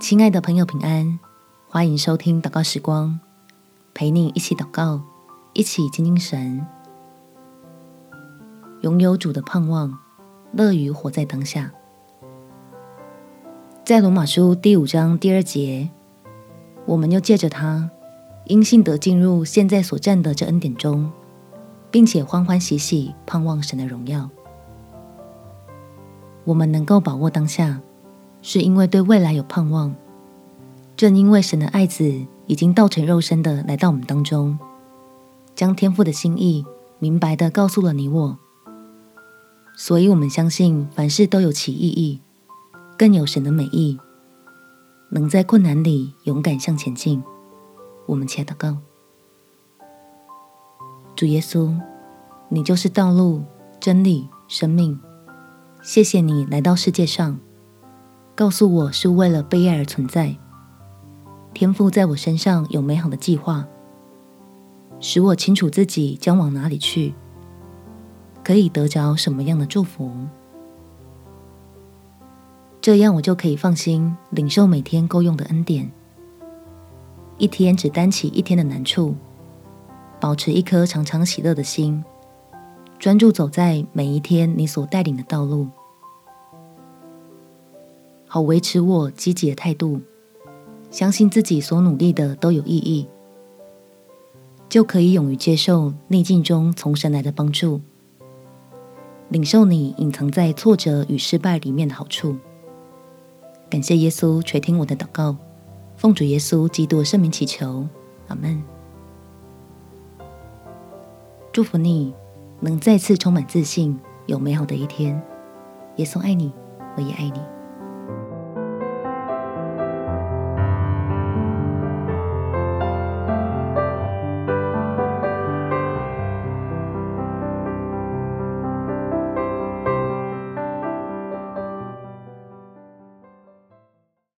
亲爱的朋友，平安！欢迎收听祷告时光，陪你一起祷告，一起亲近神，拥有主的盼望，乐于活在当下。在罗马书第五章第二节，我们又借着他，因信得进入现在所站的这恩典中，并且欢欢喜喜盼望神的荣耀。我们能够把握当下。是因为对未来有盼望，正因为神的爱子已经道成肉身的来到我们当中，将天父的心意明白的告诉了你我，所以我们相信凡事都有其意义，更有神的美意，能在困难里勇敢向前进。我们且祷告：主耶稣，你就是道路、真理、生命，谢谢你来到世界上。告诉我是为了被爱而存在，天赋在我身上有美好的计划，使我清楚自己将往哪里去，可以得着什么样的祝福，这样我就可以放心领受每天够用的恩典，一天只担起一天的难处，保持一颗常常喜乐的心，专注走在每一天你所带领的道路。好维持我积极的态度，相信自己所努力的都有意义，就可以勇于接受逆境中从神来的帮助，领受你隐藏在挫折与失败里面的好处。感谢耶稣垂听我的祷告，奉主耶稣基督的圣名祈求，阿门。祝福你能再次充满自信，有美好的一天。耶稣爱你，我也爱你。